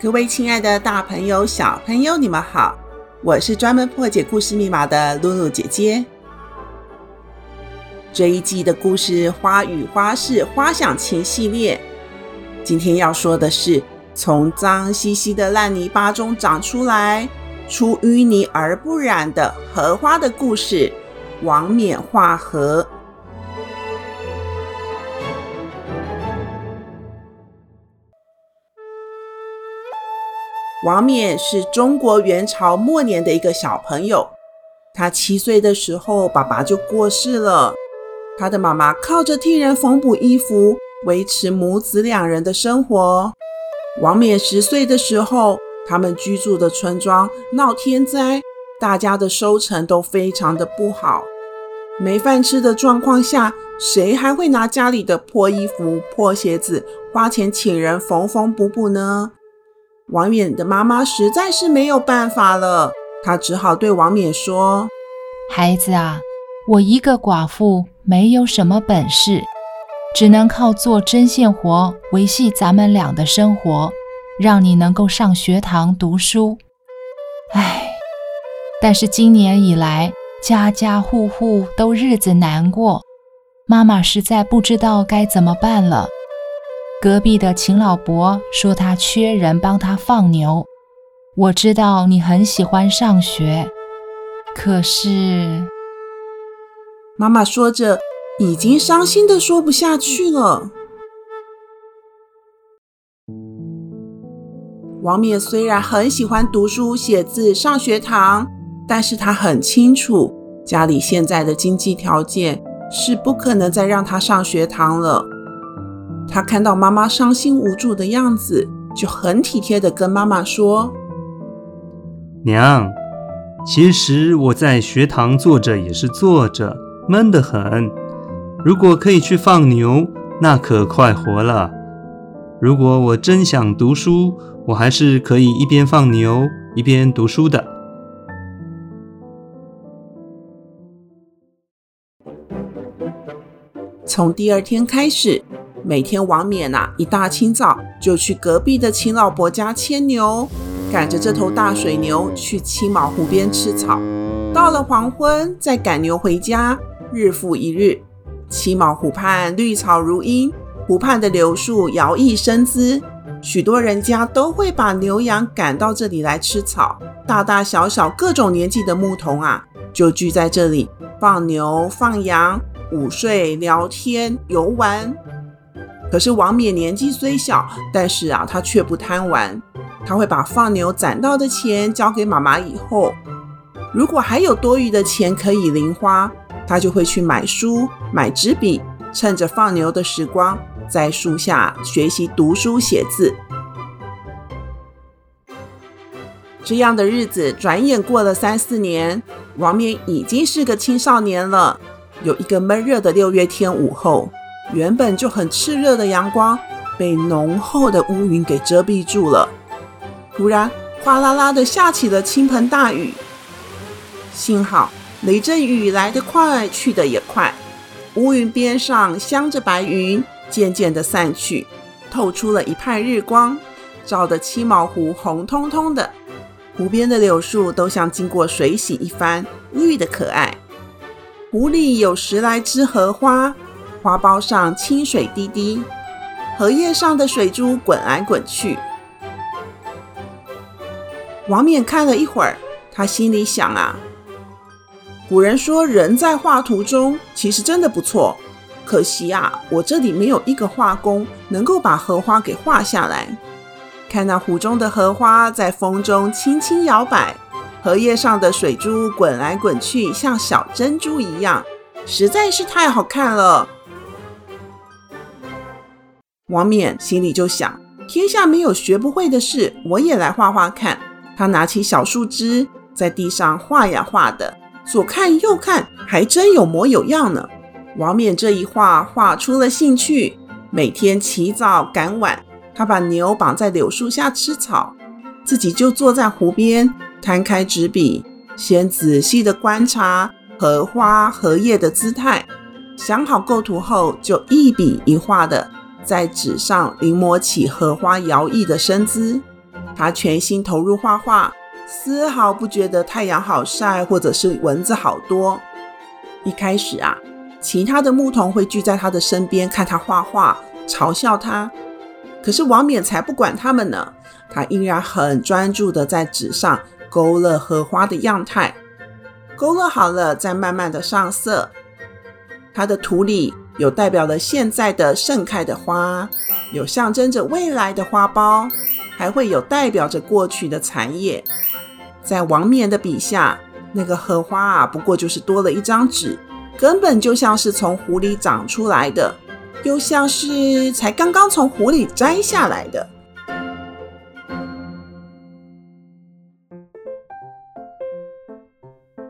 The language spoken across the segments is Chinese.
各位亲爱的大朋友、小朋友，你们好！我是专门破解故事密码的露露姐姐。这一季的故事《花与花是花想情》系列，今天要说的是从脏兮兮的烂泥巴中长出来，出淤泥而不染的荷花的故事——王冕画荷。王冕是中国元朝末年的一个小朋友，他七岁的时候，爸爸就过世了。他的妈妈靠着替人缝补衣服，维持母子两人的生活。王冕十岁的时候，他们居住的村庄闹天灾，大家的收成都非常的不好。没饭吃的状况下，谁还会拿家里的破衣服、破鞋子花钱请人缝缝补补呢？王冕的妈妈实在是没有办法了，她只好对王冕说：“孩子啊，我一个寡妇，没有什么本事，只能靠做针线活维系咱们俩的生活，让你能够上学堂读书。唉，但是今年以来，家家户户都日子难过，妈妈实在不知道该怎么办了。”隔壁的秦老伯说他缺人帮他放牛。我知道你很喜欢上学，可是……妈妈说着，已经伤心的说不下去了。王冕虽然很喜欢读书写字、上学堂，但是他很清楚家里现在的经济条件是不可能再让他上学堂了。他看到妈妈伤心无助的样子，就很体贴的跟妈妈说：“娘，其实我在学堂坐着也是坐着，闷得很。如果可以去放牛，那可快活了。如果我真想读书，我还是可以一边放牛一边读书的。”从第二天开始。每天王冕呐，一大清早就去隔壁的秦老伯家牵牛，赶着这头大水牛去七毛湖边吃草。到了黄昏，再赶牛回家。日复一日，七毛湖畔绿草如茵，湖畔的柳树摇曳生姿，许多人家都会把牛羊赶到这里来吃草。大大小小各种年纪的牧童啊，就聚在这里放牛放羊，午睡聊天游玩。可是王冕年纪虽小，但是啊，他却不贪玩。他会把放牛攒到的钱交给妈妈以后，如果还有多余的钱可以零花，他就会去买书、买纸笔，趁着放牛的时光，在树下学习读书写字。这样的日子转眼过了三四年，王冕已经是个青少年了。有一个闷热的六月天午后。原本就很炽热的阳光被浓厚的乌云给遮蔽住了。突然，哗啦啦的下起了倾盆大雨。幸好雷阵雨来得快，去得也快。乌云边上镶着白云，渐渐的散去，透出了一派日光，照得七毛湖红彤彤的。湖边的柳树都像经过水洗一番，绿得可爱。湖里有十来枝荷花。花苞上清水滴滴，荷叶上的水珠滚来滚去。王冕看了一会儿，他心里想啊，古人说人在画图中，其实真的不错。可惜啊，我这里没有一个画工能够把荷花给画下来。看那湖中的荷花在风中轻轻摇摆，荷叶上的水珠滚来滚去，像小珍珠一样，实在是太好看了。王冕心里就想：天下没有学不会的事，我也来画画看。他拿起小树枝，在地上画呀画的，左看右看，还真有模有样呢。王冕这一画，画出了兴趣。每天起早赶晚，他把牛绑在柳树下吃草，自己就坐在湖边，摊开纸笔，先仔细地观察荷花荷叶的姿态，想好构图后，就一笔一画的在纸上临摹起荷花摇曳的身姿。他全心投入画画，丝毫不觉得太阳好晒，或者是蚊子好多。一开始啊，其他的牧童会聚在他的身边看他画画，嘲笑他。可是王冕才不管他们呢，他依然很专注的在纸上勾勒荷花的样态。勾勒好了，再慢慢的上色。他的图里有代表了现在的盛开的花，有象征着未来的花苞。还会有代表着过去的残叶，在王冕的笔下，那个荷花啊，不过就是多了一张纸，根本就像是从湖里长出来的，又像是才刚刚从湖里摘下来的。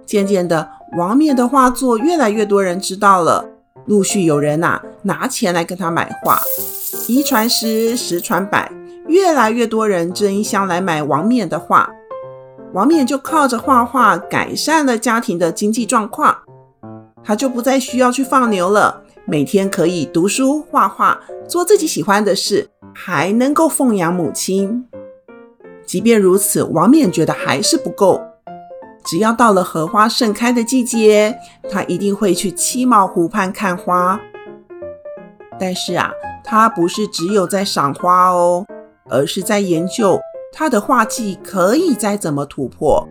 渐渐的，王冕的画作越来越多人知道了，陆续有人呐、拿钱来跟他买画，一传十，十传百。越来越多人争相来买王冕的画，王冕就靠着画画改善了家庭的经济状况，他就不再需要去放牛了，每天可以读书、画画，做自己喜欢的事，还能够奉养母亲。即便如此，王冕觉得还是不够，只要到了荷花盛开的季节，他一定会去七毛湖畔看花。但是啊，他不是只有在赏花哦。而是在研究他的画技可以再怎么突破。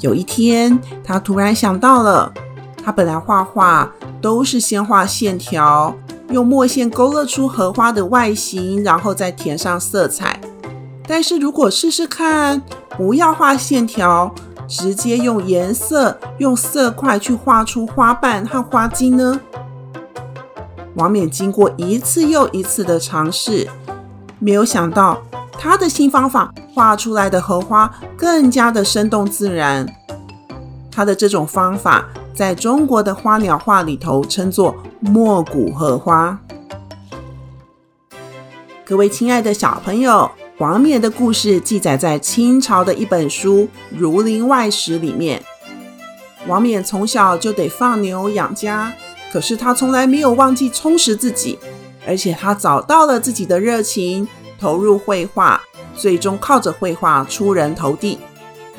有一天，他突然想到了，他本来画画都是先画线条，用墨线勾勒出荷花的外形，然后再填上色彩。但是如果试试看，不要画线条，直接用颜色、用色块去画出花瓣和花茎呢？王冕经过一次又一次的尝试，没有想到他的新方法画出来的荷花更加的生动自然。他的这种方法在中国的花鸟画里头称作没骨荷花。各位亲爱的小朋友，王冕的故事记载在清朝的一本书《儒林外史》里面。王冕从小就得放牛养家。可是他从来没有忘记充实自己，而且他找到了自己的热情，投入绘画，最终靠着绘画出人头地。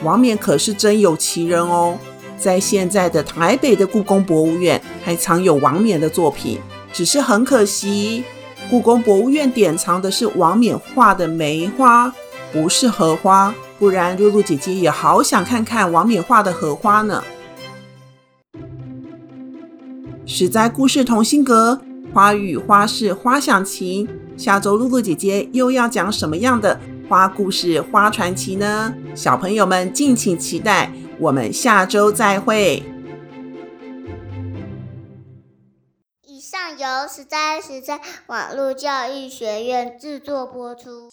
王冕可是真有其人哦，在现在的台北的故宫博物院还藏有王冕的作品，只是很可惜，故宫博物院典藏的是王冕画的梅花，不是荷花，不然露露姐姐也好想看看王冕画的荷花呢。实在故事同心阁，花语花事花想情。下周露露姐姐又要讲什么样的花故事、花传奇呢？小朋友们敬请期待。我们下周再会。以上由实在实在网络教育学院制作播出。